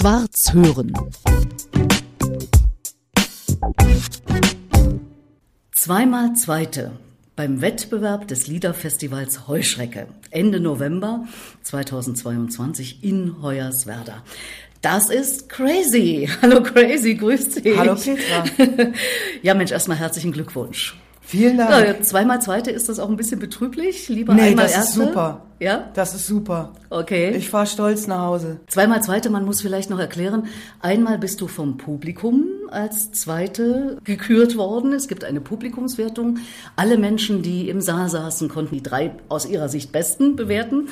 Schwarz hören. Zweimal Zweite beim Wettbewerb des Liederfestivals Heuschrecke Ende November 2022 in Hoyerswerda. Das ist crazy. Hallo crazy, grüß dich. Hallo Petra. ja Mensch, erstmal herzlichen Glückwunsch. Vielen Dank. Ja, zweimal Zweite, ist das auch ein bisschen betrüblich? Lieber nee, einmal das Erste? ist super. Ja? Das ist super. Okay. Ich fahre stolz nach Hause. Zweimal Zweite, man muss vielleicht noch erklären. Einmal bist du vom Publikum als Zweite gekürt worden. Es gibt eine Publikumswertung. Alle Menschen, die im Saal saßen, konnten die drei aus ihrer Sicht Besten bewerten.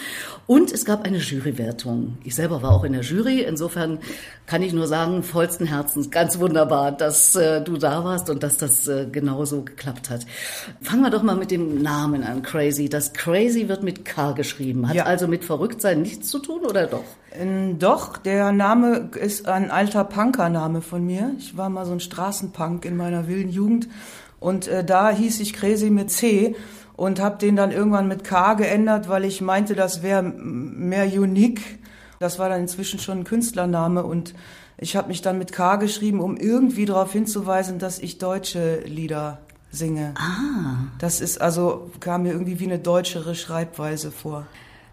Und es gab eine Jurywertung. Ich selber war auch in der Jury. Insofern kann ich nur sagen, vollsten Herzens, ganz wunderbar, dass äh, du da warst und dass das äh, genauso geklappt hat. Fangen wir doch mal mit dem Namen an, Crazy. Das Crazy wird mit K geschrieben. Hat Ja. also mit Verrücktsein nichts zu tun oder doch? Ähm, Doch, der Name ist ein alter Punker-Name von mir. Ich war mal so ein Straßenpunk in meiner wilden Jugend und äh, da hieß ich Crazy mit C und habe den dann irgendwann mit K geändert, weil ich meinte, das wäre mehr unique. Das war dann inzwischen schon ein Künstlername und ich habe mich dann mit K geschrieben, um irgendwie darauf hinzuweisen, dass ich deutsche Lieder singe. Ah. Das ist also kam mir irgendwie wie eine deutschere Schreibweise vor.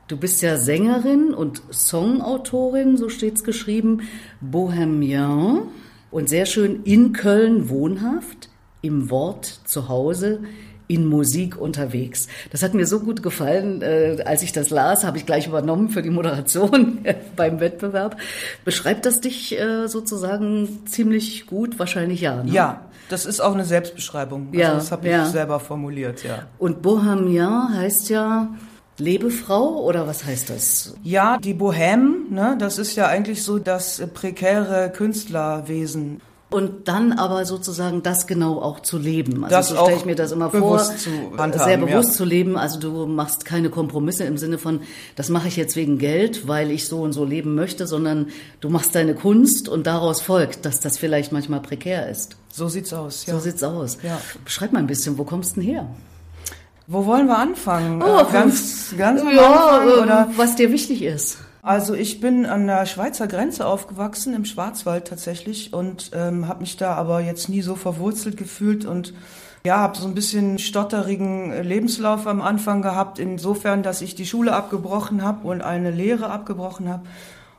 Du bist ja Sängerin und Songautorin, so steht's geschrieben, Bohemien und sehr schön in Köln wohnhaft, im Wort zu Hause, in Musik unterwegs. Das hat mir so gut gefallen, äh, als ich das las, habe ich gleich übernommen für die Moderation beim Wettbewerb. Beschreibt das dich äh, sozusagen ziemlich gut? Wahrscheinlich ja. Ne? Ja, das ist auch eine Selbstbeschreibung. Also Ja, das habe ich ja. selber formuliert, ja. Und Bohemien heißt ja Lebefrau oder was heißt das? Ja, die Bohème, ne, das ist ja eigentlich so das prekäre Künstlerwesen. Und dann aber sozusagen das genau auch zu leben. Also Das so stelle ich mir das immer vor, handhaben, sehr bewusst ja. zu leben. Also du machst keine Kompromisse im Sinne von, das mache ich jetzt wegen Geld, weil ich so und so leben möchte, sondern du machst deine Kunst und daraus folgt, dass das vielleicht manchmal prekär ist. So sieht's aus, ja. So sieht's aus. Ja. Beschreib mal ein bisschen, wo kommst du denn her? Wo wollen wir anfangen? Oh, Äh, ganz, ganz ja, Anfang, äh, oder? was dir wichtig ist. Also ich bin an der Schweizer Grenze aufgewachsen, im Schwarzwald tatsächlich, und ähm, habe mich da aber jetzt nie so verwurzelt gefühlt und ja, habe so ein bisschen stotterigen äh, Lebenslauf am Anfang gehabt, insofern, dass ich die Schule abgebrochen habe und eine Lehre abgebrochen habe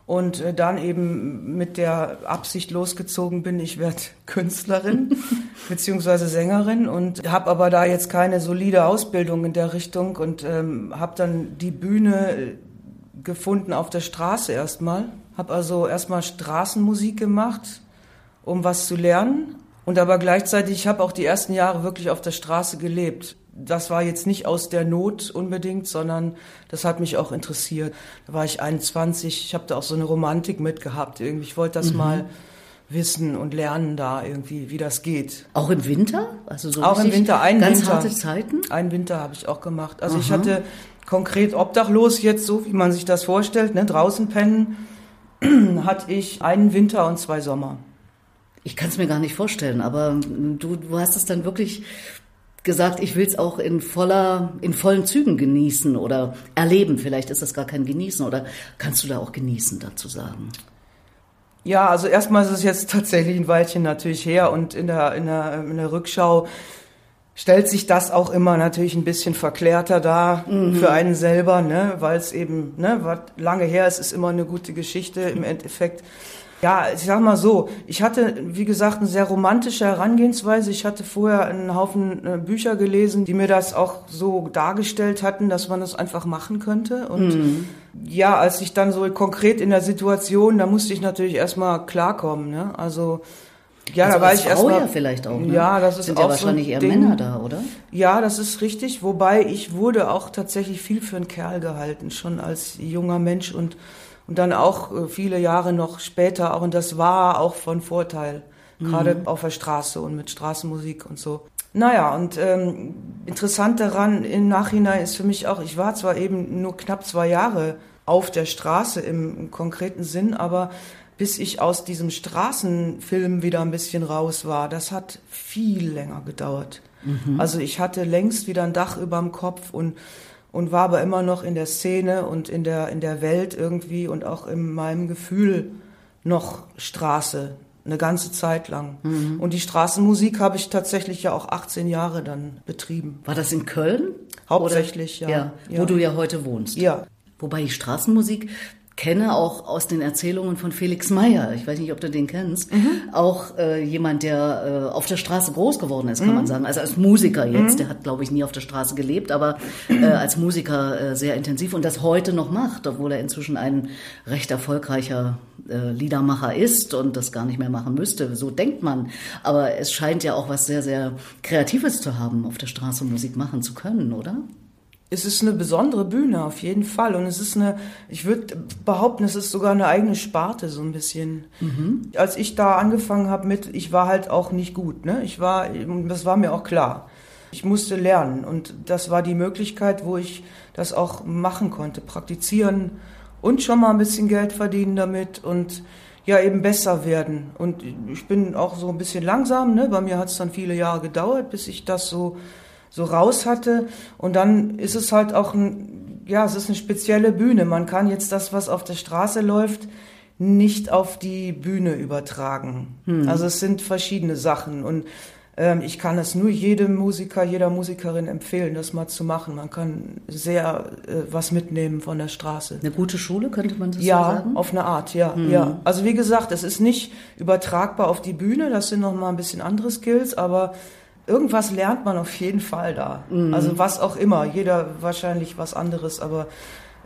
und äh, dann eben mit der Absicht losgezogen bin, ich werde Künstlerin beziehungsweise Sängerin und habe aber da jetzt keine solide Ausbildung in der Richtung und ähm, habe dann die Bühne äh, gefunden auf der Straße erstmal. Habe also erstmal Straßenmusik gemacht, um was zu lernen. Und aber gleichzeitig, ich habe auch die ersten Jahre wirklich auf der Straße gelebt. Das war jetzt nicht aus der Not unbedingt, sondern das hat mich auch interessiert. Da war ich 21, ich habe da auch so eine Romantik mitgehabt. Irgendwie, ich wollte das mal wissen und lernen da irgendwie, wie das geht. Auch im Winter? Also so Auch im Winter, einen ganz Winter. harte Zeiten? Einen Winter habe ich auch gemacht. Also ich hatte konkret obdachlos jetzt, so wie man sich das vorstellt, ne, draußen pennen, hatte ich einen Winter und zwei Sommer. Ich kann es mir gar nicht vorstellen, aber du, du hast es dann wirklich gesagt, ich will es auch in voller, in vollen Zügen genießen oder erleben. Vielleicht ist das gar kein Genießen oder kannst du da auch genießen dazu sagen? Ja, also erstmal ist es jetzt tatsächlich ein Weilchen natürlich her und in der, in der, in der Rückschau stellt sich das auch immer natürlich ein bisschen verklärter dar für einen selber, ne, weil es eben, ne, was lange her ist, ist immer eine gute Geschichte im Endeffekt. Ja, ich sag mal so, ich hatte, wie gesagt, eine sehr romantische Herangehensweise. Ich hatte vorher einen Haufen äh, Bücher gelesen, die mir das auch so dargestellt hatten, dass man das einfach machen könnte. Und ja, als ich dann so konkret in der Situation, da musste ich natürlich erstmal klarkommen, ne? Also, ja, also da war ich Frau erstmal. ja vielleicht auch. Ne? Ja, das ist Sind auch ja so wahrscheinlich ein eher Ding. Männer da, oder? Ja, das ist richtig. Wobei ich wurde auch tatsächlich viel für einen Kerl gehalten, schon als junger Mensch und, und dann auch äh, viele Jahre noch später auch. Und das war auch von Vorteil, gerade auf der Straße und mit Straßenmusik und so. Naja, und ähm, interessant daran im Nachhinein ist für mich auch, ich war zwar eben nur knapp zwei Jahre auf der Straße im, im konkreten Sinn, aber bis ich aus diesem Straßenfilm wieder ein bisschen raus war, das hat viel länger gedauert. Also ich hatte längst wieder ein Dach überm Kopf und und war aber immer noch in der Szene und in der in der Welt irgendwie und auch in meinem Gefühl noch Straße, eine ganze Zeit lang. Mhm. Und die Straßenmusik habe ich tatsächlich ja auch 18 Jahre dann betrieben. War das in Köln? Hauptsächlich, ja. ja. Wo ja. du ja heute wohnst. Ja. Wobei die Straßenmusik kenne auch aus den Erzählungen von Felix Meyer, ich weiß nicht, ob du den kennst, mhm. auch äh, jemand, der äh, auf der Straße groß geworden ist, kann mhm. man sagen. Also als Musiker jetzt, mhm. der hat, glaube ich, nie auf der Straße gelebt, aber äh, als Musiker äh, sehr intensiv und das heute noch macht, obwohl er inzwischen ein recht erfolgreicher äh, Liedermacher ist und das gar nicht mehr machen müsste. So denkt man. Aber es scheint ja auch was sehr, sehr Kreatives zu haben, auf der Straße Musik machen zu können, oder? Es ist eine besondere Bühne, auf jeden Fall. Und es ist eine, ich würde behaupten, es ist sogar eine eigene Sparte, so ein bisschen. Mhm. Als ich da angefangen habe mit, ich war halt auch nicht gut, ne? Ich war, das war mir auch klar. Ich musste lernen. Und das war die Möglichkeit, wo ich das auch machen konnte, praktizieren und schon mal ein bisschen Geld verdienen damit und ja, eben besser werden. Und ich bin auch so ein bisschen langsam, ne? Bei mir hat es dann viele Jahre gedauert, bis ich das so so raus hatte. Und dann ist es halt auch ein, ja, es ist eine spezielle Bühne. Man kann jetzt das, was auf der Straße läuft, nicht auf die Bühne übertragen. Hm. Also es sind verschiedene Sachen und ähm, ich kann es nur jedem Musiker, jeder Musikerin empfehlen, das mal zu machen. Man kann sehr äh, was mitnehmen von der Straße. Eine gute Schule könnte man das ja, so sagen? Ja, auf eine Art, ja, hm. ja. Also wie gesagt, es ist nicht übertragbar auf die Bühne. Das sind noch mal ein bisschen andere Skills, aber irgendwas lernt man auf jeden Fall da. Mhm. Also was auch immer. Jeder wahrscheinlich was anderes, aber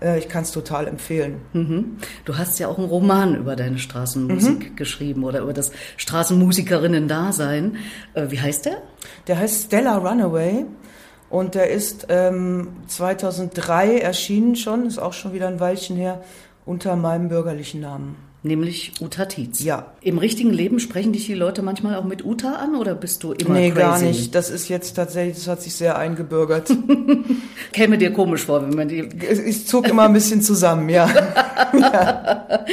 äh, ich kann es total empfehlen. Mhm. Du hast ja auch einen Roman über deine Straßenmusik mhm. geschrieben oder über das Straßenmusikerinnen-Dasein. Äh, wie heißt der? Der heißt Stella Runaway. Und der ist ähm, 2003 erschienen schon, ist auch schon wieder ein Weilchen her, unter meinem bürgerlichen Namen. Nämlich Uta Tietz. Ja. Im richtigen Leben sprechen dich die Leute manchmal auch mit Uta an oder bist du immer Nee, crazy? gar nicht. Das ist jetzt tatsächlich, das hat sich sehr eingebürgert. Käme dir komisch vor, wenn man die... Ich zog immer ein bisschen zusammen, ja. ja.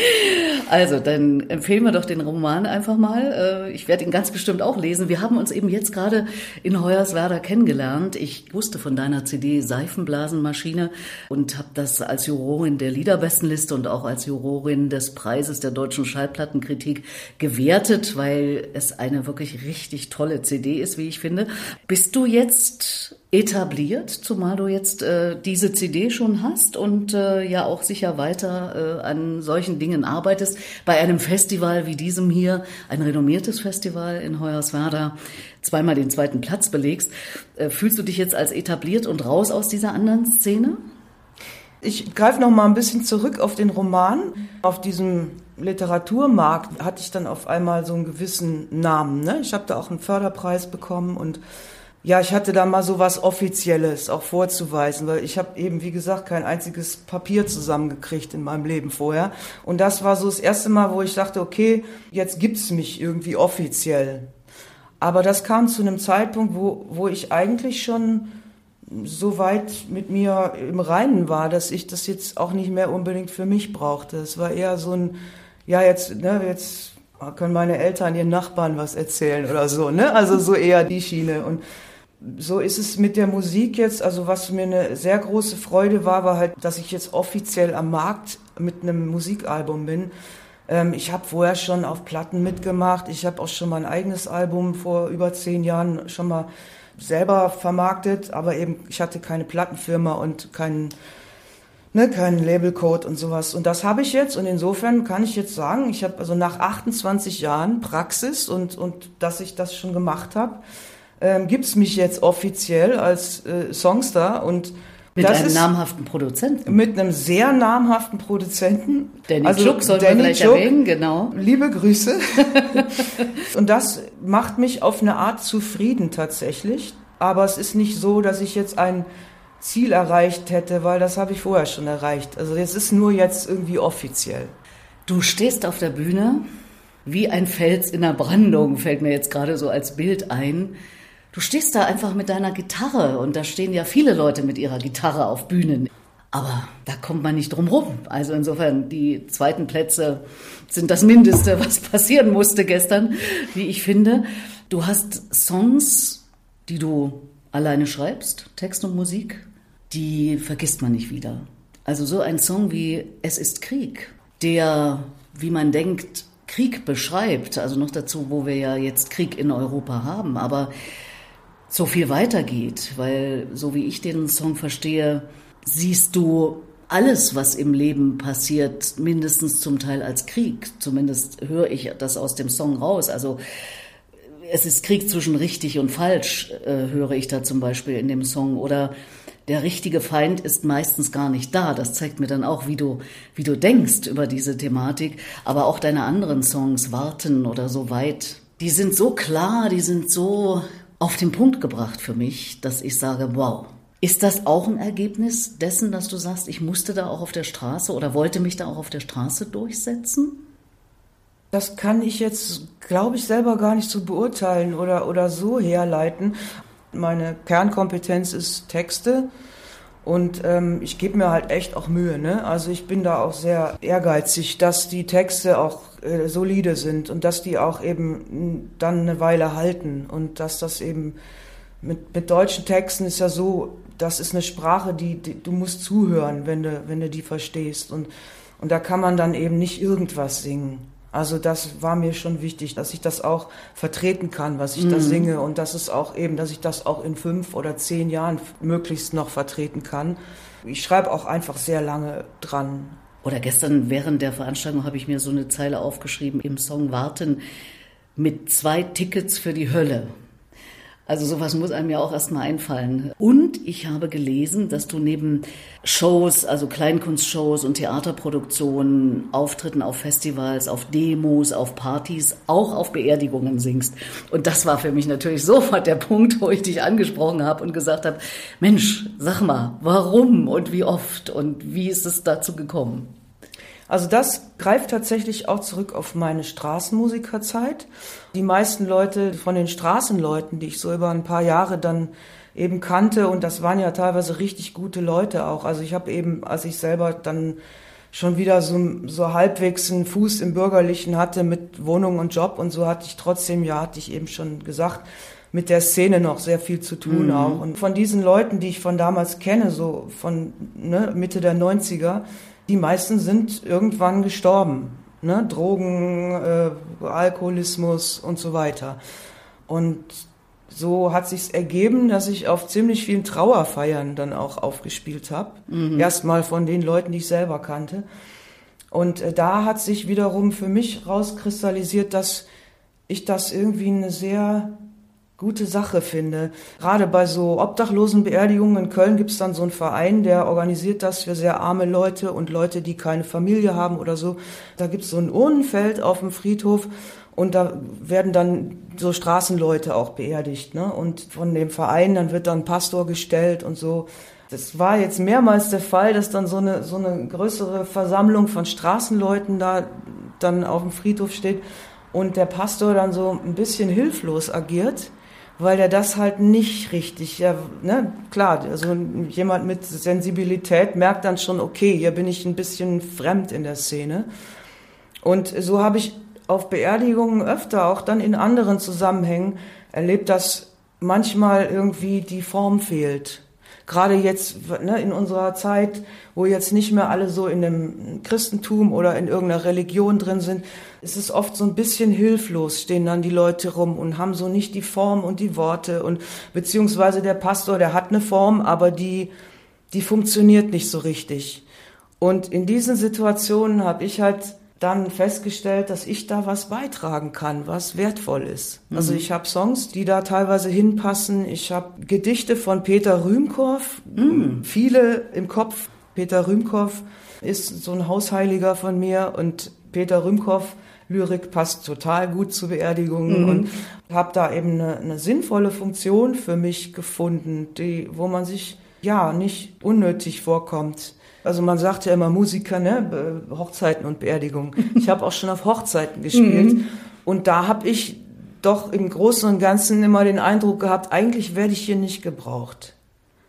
Also, dann empfehlen wir doch den Roman einfach mal. Äh, ich werde ihn ganz bestimmt auch lesen. Wir haben uns eben jetzt gerade in Hoyerswerda kennengelernt. Ich wusste von deiner CD Seifenblasenmaschine und habe das als Jurorin der Liederbestenliste und auch als Jurorin des Preises der deutschen Schallplattenkritik gewertet, weil es eine wirklich richtig tolle CD ist, wie ich finde. Bist du jetzt etabliert, zumal du jetzt äh, diese CD schon hast und äh, ja auch sicher weiter äh, an solchen Dingen arbeitest. Bei einem Festival wie diesem hier, ein renommiertes Festival in Hoyerswerda, zweimal den zweiten Platz belegst, äh, fühlst du dich jetzt als etabliert und raus aus dieser anderen Szene? Ich greife noch mal ein bisschen zurück auf den Roman. Auf diesem Literaturmarkt hatte ich dann auf einmal so einen gewissen Namen. Ne? Ich habe da auch einen Förderpreis bekommen und ja, ich hatte da mal so was Offizielles auch vorzuweisen, weil ich habe eben, wie gesagt, kein einziges Papier zusammengekriegt in meinem Leben vorher. Und das war so das erste Mal, wo ich dachte, okay, jetzt gibt's mich irgendwie offiziell. Aber das kam zu einem Zeitpunkt, wo, wo ich eigentlich schon so weit mit mir im Reinen war, dass ich das jetzt auch nicht mehr unbedingt für mich brauchte. Es war eher so ein, ja, jetzt, ne, jetzt können meine Eltern ihren Nachbarn was erzählen oder so, ne? Also so eher die Schiene. Und so ist es mit der Musik jetzt. Also was mir eine sehr große Freude war, war halt, dass ich jetzt offiziell am Markt mit einem Musikalbum bin. Ähm, ich habe vorher schon auf Platten mitgemacht. Ich habe auch schon mal ein eigenes Album vor über zehn Jahren schon mal selber vermarktet, aber eben ich hatte keine Plattenfirma und keinen ne, keinen Labelcode und sowas. Und das habe ich jetzt und insofern kann ich jetzt sagen, ich habe also nach 28 Jahren Praxis und, und dass ich das schon gemacht habe, ähm, gibt es mich jetzt offiziell als äh, Songster und mit einem namhaften Produzenten. Mit einem sehr namhaften Produzenten. Danny also Chuck soll man gleich Chuck, erwähnen, genau. Liebe Grüße. und das macht mich auf eine Art zufrieden tatsächlich. Aber es ist nicht so, dass ich jetzt ein Ziel erreicht hätte, weil das habe ich vorher schon erreicht. Also es ist nur jetzt irgendwie offiziell. Du stehst auf der Bühne wie ein Fels in der Brandung, fällt mir jetzt gerade so als Bild ein. Du stehst da einfach mit deiner Gitarre und da stehen ja viele Leute mit ihrer Gitarre auf Bühnen. Aber da kommt man nicht drum rum. Also insofern, die zweiten Plätze sind das Mindeste, was passieren musste gestern, wie ich finde. Du hast Songs, die du alleine schreibst, Text und Musik, die vergisst man nicht wieder. Also so ein Song wie Es ist Krieg, der, wie man denkt, Krieg beschreibt, also noch dazu, wo wir ja jetzt Krieg in Europa haben, aber so viel weitergeht, weil so wie ich den Song verstehe, siehst du alles, was im Leben passiert, mindestens zum Teil als Krieg. Zumindest höre ich das aus dem Song raus. Also es ist Krieg zwischen richtig und falsch, äh, höre ich da zum Beispiel in dem Song. Oder der richtige Feind ist meistens gar nicht da. Das zeigt mir dann auch, wie du, wie du denkst über diese Thematik. Aber auch deine anderen Songs, Warten oder so weit, die sind so klar, die sind so auf den Punkt gebracht für mich, dass ich sage, wow. Ist das auch ein Ergebnis dessen, dass du sagst, ich musste da auch auf der Straße oder wollte mich da auch auf der Straße durchsetzen? Das kann ich jetzt, glaube ich, selber gar nicht so beurteilen oder, oder so herleiten. Meine Kernkompetenz ist Texte und ähm, ich gebe mir halt echt auch Mühe. Ne? Also ich bin da auch sehr ehrgeizig, dass die Texte auch äh, solide sind und dass die auch eben dann eine Weile halten und dass das eben mit, mit deutschen Texten ist ja so, das ist eine Sprache, die, die du musst zuhören, wenn du, wenn du die verstehst und, und da kann man dann eben nicht irgendwas singen. Also das war mir schon wichtig, dass ich das auch vertreten kann, was ich mhm. da singe und dass es auch eben, dass ich das auch in fünf oder zehn Jahren möglichst noch vertreten kann. Ich schreibe auch einfach sehr lange dran. Oder gestern während der Veranstaltung habe ich mir so eine Zeile aufgeschrieben im Song Warten mit zwei Tickets für die Hölle. Also sowas muss einem ja auch erstmal einfallen. Und ich habe gelesen, dass du neben Shows, also Kleinkunstshows und Theaterproduktionen, Auftritten auf Festivals, auf Demos, auf Partys, auch auf Beerdigungen singst. Und das war für mich natürlich sofort der Punkt, wo ich dich angesprochen habe und gesagt habe, Mensch, sag mal, warum und wie oft und wie ist es dazu gekommen? Also das greift tatsächlich auch zurück auf meine Straßenmusikerzeit. Die meisten Leute von den Straßenleuten, die ich so über ein paar Jahre dann eben kannte, und das waren ja teilweise richtig gute Leute auch. Also ich habe eben, als ich selber dann schon wieder so, so halbwegs einen Fuß im Bürgerlichen hatte mit Wohnung und Job und so hatte ich trotzdem, ja, hatte ich eben schon gesagt, mit der Szene noch sehr viel zu tun mhm. auch. Und von diesen Leuten, die ich von damals kenne, so von ne, Mitte der 90er, die meisten sind irgendwann gestorben. Ne? Drogen, äh, Alkoholismus und so weiter. Und so hat sich's ergeben, dass ich auf ziemlich vielen Trauerfeiern dann auch aufgespielt habe. Mhm. Erstmal von den Leuten, die ich selber kannte. Und äh, da hat sich wiederum für mich rauskristallisiert, dass ich das irgendwie eine sehr gute Sache finde. Gerade bei so Obdachlosenbeerdigungen in Köln gibt es dann so einen Verein, der organisiert das für sehr arme Leute und Leute, die keine Familie haben oder so. Da gibt es so ein Urnenfeld auf dem Friedhof und da werden dann so Straßenleute auch beerdigt. Ne? Und von dem Verein, dann wird dann Pastor gestellt und so. Das war jetzt mehrmals der Fall, dass dann so eine, so eine größere Versammlung von Straßenleuten da dann auf dem Friedhof steht und der Pastor dann so ein bisschen hilflos agiert weil er das halt nicht richtig, ja, ne, klar, also jemand mit Sensibilität merkt dann schon, okay, hier bin ich ein bisschen fremd in der Szene. Und so habe ich auf Beerdigungen öfter, auch dann in anderen Zusammenhängen, erlebt, dass manchmal irgendwie die Form fehlt gerade jetzt ne, in unserer Zeit, wo jetzt nicht mehr alle so in dem Christentum oder in irgendeiner Religion drin sind, ist es oft so ein bisschen hilflos, stehen dann die Leute rum und haben so nicht die Form und die Worte und beziehungsweise der Pastor, der hat eine Form, aber die, die funktioniert nicht so richtig. Und in diesen Situationen habe ich halt dann festgestellt, dass ich da was beitragen kann, was wertvoll ist. Also mhm. Also ich habe Songs, die da teilweise hinpassen. Ich habe Gedichte von Peter Rühmkorff, mhm. viele im Kopf. Peter Rühmkorff ist so ein Hausheiliger von mir und Peter Rühmkorff Lyrik passt total gut zu Beerdigungen mhm. und habe da eben eine, eine sinnvolle Funktion für mich gefunden, die, wo man sich ja nicht unnötig vorkommt. Also man sagt ja immer Musiker, ne? Hochzeiten und Beerdigungen. Ich habe auch schon auf Hochzeiten gespielt mhm. und da habe ich doch im Großen und Ganzen immer den Eindruck gehabt, eigentlich werde ich hier nicht gebraucht.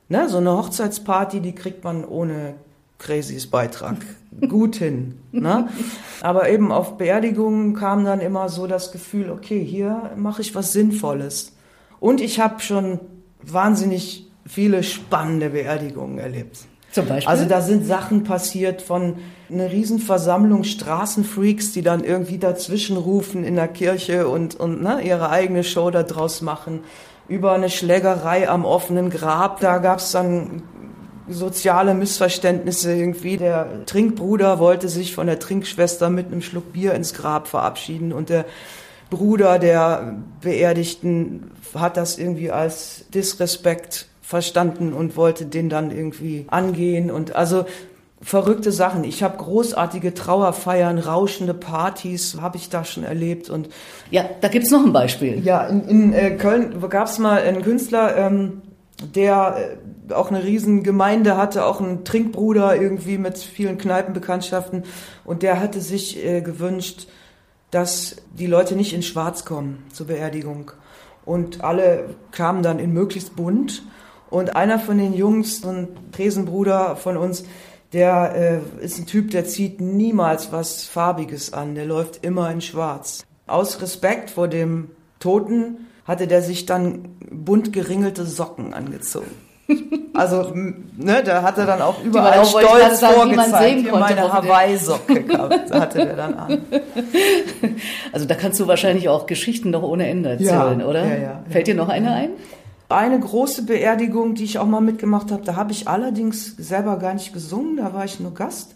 Ne? So eine Hochzeitsparty, die kriegt man ohne Crazys Beitrag gut hin. Ne? Aber eben auf Beerdigungen kam dann immer so das Gefühl, okay, hier mache ich was Sinnvolles. Und ich habe schon wahnsinnig viele spannende Beerdigungen erlebt. Zum Beispiel? Also da sind Sachen passiert von einer Riesenversammlung Straßenfreaks, die dann irgendwie dazwischen rufen in der Kirche und, und ne, ihre eigene Show da draus machen. Über eine Schlägerei am offenen Grab, da gab's dann soziale Missverständnisse irgendwie. Der Trinkbruder wollte sich von der Trinkschwester mit einem Schluck Bier ins Grab verabschieden und der Bruder der Beerdigten hat das irgendwie als Disrespekt verstanden und wollte den dann irgendwie angehen und also verrückte Sachen. Ich habe großartige Trauerfeiern, rauschende Partys, habe ich da schon erlebt und ja, da gibt's noch ein Beispiel. Ja, in, in äh, Köln gab's mal einen Künstler, ähm, der äh, auch eine riesen Gemeinde hatte, auch einen Trinkbruder irgendwie mit vielen Kneipenbekanntschaften und der hatte sich äh, gewünscht, dass die Leute nicht in Schwarz kommen zur Beerdigung. Und alle kamen dann in möglichst bunt. Und einer von den Jungs, so ein Tresenbruder von uns, der äh, ist ein Typ, der zieht niemals was Farbiges an. Der läuft immer in Schwarz. Aus Respekt vor dem Toten hatte der sich dann bunt geringelte Socken angezogen. Also, ne, da hat er dann auch überall auch, stolz vorgezeigt, hier meine Hawaii-Socke hatte der dann an. Also da kannst du wahrscheinlich auch Geschichten noch ohne Ende erzählen, ja, oder? Ja, ja, Fällt dir noch eine ein? Eine große Beerdigung, die ich auch mal mitgemacht habe, da habe ich allerdings selber gar nicht gesungen, da war ich nur Gast.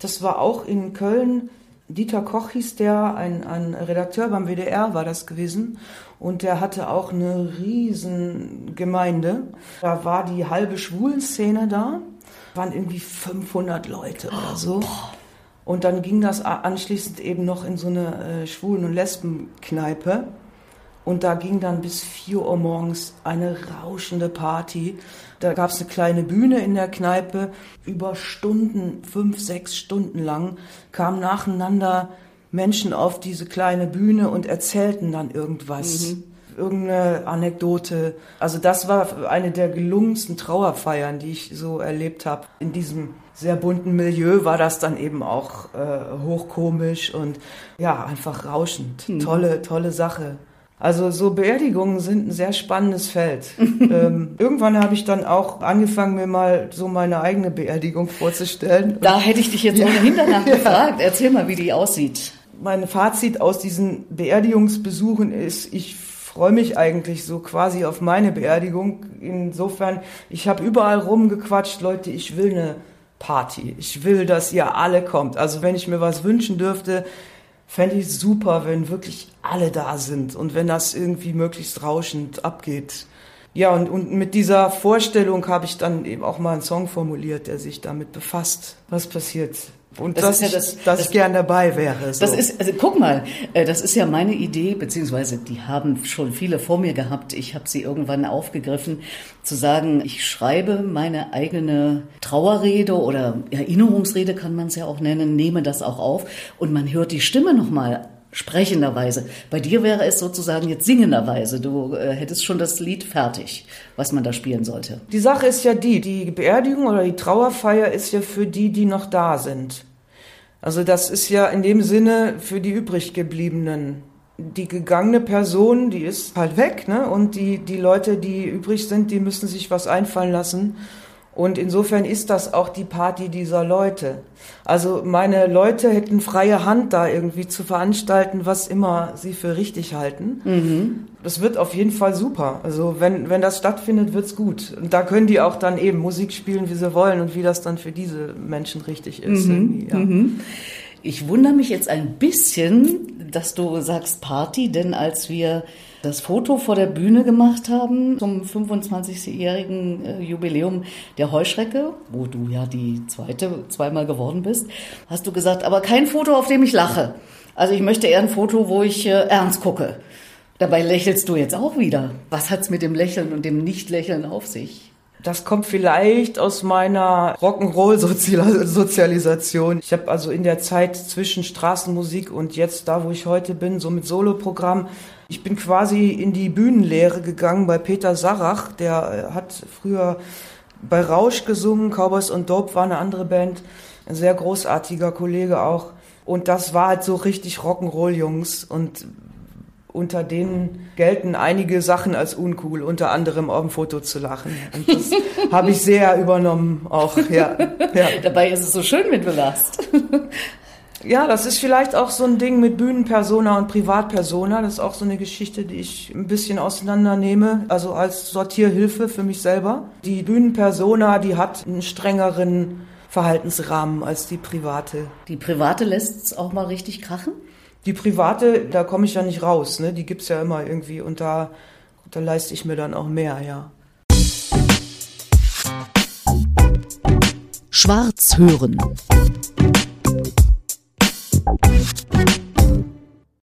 Das war auch in Köln. Dieter Koch hieß der, ein, ein Redakteur beim WDR war das gewesen. Und der hatte auch eine riesen Gemeinde. Da war die halbe Schwulenszene da. Waren irgendwie 500 Leute oder so. Und dann ging das anschließend eben noch in so eine äh, Schwulen- und Lesbenkneipe. Und da ging dann bis 4 Uhr morgens eine rauschende Party. Da gab es eine kleine Bühne in der Kneipe. Über Stunden, fünf, sechs Stunden lang kamen nacheinander Menschen auf diese kleine Bühne und erzählten dann irgendwas. Mhm. Irgendeine Anekdote. Also das war eine der gelungensten Trauerfeiern, die ich so erlebt habe. In diesem sehr bunten Milieu war das dann eben auch äh, hochkomisch und ja, einfach rauschend. Mhm. Tolle, tolle Sache. Also so Beerdigungen sind ein sehr spannendes Feld. ähm, irgendwann habe ich dann auch angefangen, mir mal so meine eigene Beerdigung vorzustellen. Da hätte ich dich jetzt ja. ohnehin danach gefragt. Erzähl mal, wie die aussieht. Mein Fazit aus diesen Beerdigungsbesuchen ist, ich freue mich eigentlich so quasi auf meine Beerdigung. Insofern, ich habe überall rumgequatscht, Leute, ich will eine Party. Ich will, dass ihr alle kommt. Also wenn ich mir was wünschen dürfte, fände ich super, wenn wirklich alle da sind und wenn das irgendwie möglichst rauschend abgeht. Ja, und, und mit dieser Vorstellung habe ich dann eben auch mal einen Song formuliert, der sich damit befasst, was passiert, und das dass, ja das, ich, dass das, ich gern dabei wäre. So. Das ist, also guck mal, äh, das ist ja meine Idee, beziehungsweise die haben schon viele vor mir gehabt. Ich habe sie irgendwann aufgegriffen, zu sagen, ich schreibe meine eigene Trauerrede oder Erinnerungsrede kann man es ja auch nennen, nehme das auch auf und man hört die Stimme nochmal sprechenderweise. Bei dir wäre es sozusagen jetzt singenderweise. Du äh, hättest schon das Lied fertig, was man da spielen sollte. Die Sache ist ja die, die Beerdigung oder die Trauerfeier ist ja für die, die noch da sind. Also das ist ja in dem Sinne für die übrig gebliebenen. Die gegangene Person, die ist halt weg, ne? Und die, die Leute, die übrig sind, die müssen sich was einfallen lassen. Und insofern ist das auch die Party dieser Leute. Also meine Leute hätten freie Hand da irgendwie zu veranstalten, was immer sie für richtig halten. Mhm. Das wird auf jeden Fall super. Also wenn, wenn das stattfindet, wird's gut. Und da können die auch dann eben Musik spielen, wie sie wollen und wie das dann für diese Menschen richtig ist. Mhm. Ja. Mhm. Ich wundere mich jetzt ein bisschen, dass du sagst Party, denn als wir das Foto vor der Bühne gemacht haben zum 25-jährigen äh, Jubiläum der Heuschrecke, wo du ja die zweite zweimal geworden bist, hast du gesagt, aber kein Foto, auf dem ich lache. Also ich möchte eher ein Foto, wo ich äh, ernst gucke. Dabei lächelst du jetzt auch wieder. Was hat's mit dem Lächeln und dem Nichtlächeln auf sich? Das kommt vielleicht aus meiner Rock'n'Roll-Sozialisation. Ich habe also in der Zeit zwischen Straßenmusik und jetzt da, wo ich heute bin, so mit Soloprogramm, ich bin quasi in die Bühnenlehre gegangen bei Peter Sarach. Der äh, hat früher bei Rausch gesungen, Cowboys und Dope war eine andere Band. Ein sehr großartiger Kollege auch. Und das war halt so richtig Rock'n'Roll, Jungs. Und unter denen gelten einige Sachen als uncool, unter anderem auf dem Foto zu lachen. Und das habe ich sehr übernommen auch, ja, ja. Dabei ist es so schön, wenn du lachst. Ja, das ist vielleicht auch so ein Ding mit Bühnenpersona und Privatpersona. Das ist auch so eine Geschichte, die ich ein bisschen auseinandernehme, also als Sortierhilfe für mich selber. Die Bühnenpersona, die hat einen strengeren Verhaltensrahmen als die private. Die private lässt es auch mal richtig krachen? die private, da komme ich ja nicht raus, ne? Die es ja immer irgendwie und da, da leiste ich mir dann auch mehr, ja. Schwarz hören.